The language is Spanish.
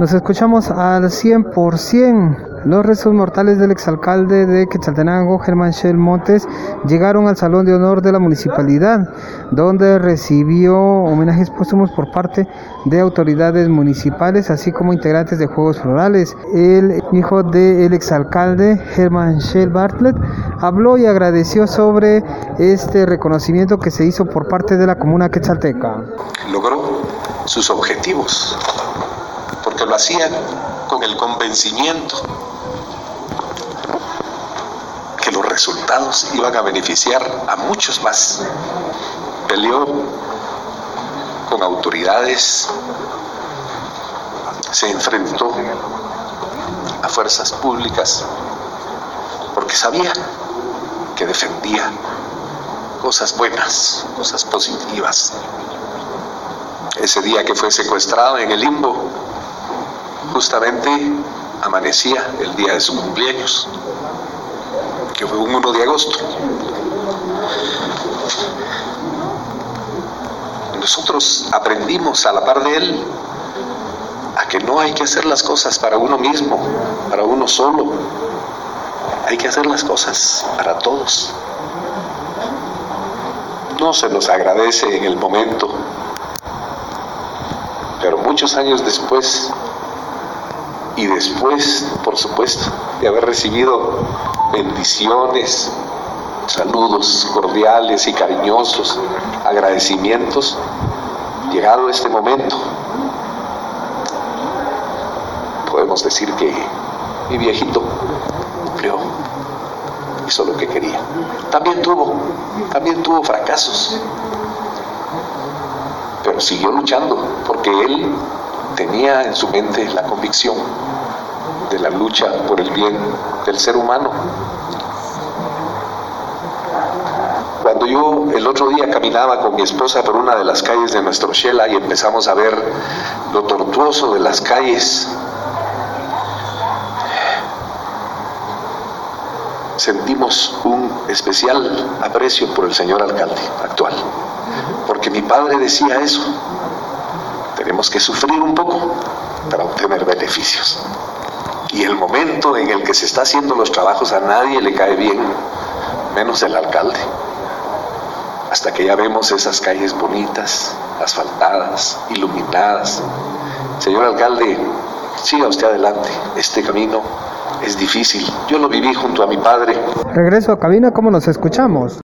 Nos escuchamos al 100%. Los restos mortales del exalcalde de Quetzaltenango, Germán Shell Montes, llegaron al Salón de Honor de la Municipalidad, donde recibió homenajes póstumos por parte de autoridades municipales, así como integrantes de Juegos Florales. El hijo del exalcalde, Germán Shell Bartlett, habló y agradeció sobre este reconocimiento que se hizo por parte de la comuna quetzalteca. Logró sus objetivos, porque lo hacían con el convencimiento que los resultados iban a beneficiar a muchos más. Peleó con autoridades, se enfrentó a fuerzas públicas, porque sabía que defendía cosas buenas, cosas positivas. Ese día que fue secuestrado en el limbo, justamente amanecía el día de su cumpleaños, que fue un 1 de agosto. Nosotros aprendimos a la par de él a que no hay que hacer las cosas para uno mismo, para uno solo. Hay que hacer las cosas para todos. No se nos agradece en el momento, pero muchos años después y después, por supuesto, de haber recibido bendiciones, saludos cordiales y cariñosos, agradecimientos, llegado este momento, podemos decir que mi viejito cumplió, hizo lo que quería. También tuvo, también tuvo fracasos, pero siguió luchando porque él tenía en su mente la convicción de la lucha por el bien del ser humano. Cuando yo el otro día caminaba con mi esposa por una de las calles de nuestro Shela y empezamos a ver lo tortuoso de las calles, sentimos un especial aprecio por el señor alcalde actual, porque mi padre decía eso, tenemos que sufrir un poco para obtener beneficios. Y el momento en el que se está haciendo los trabajos a nadie le cae bien, menos el alcalde. Hasta que ya vemos esas calles bonitas, asfaltadas, iluminadas. Señor alcalde, siga usted adelante. Este camino es difícil. Yo lo viví junto a mi padre. Regreso a cabina, ¿cómo nos escuchamos?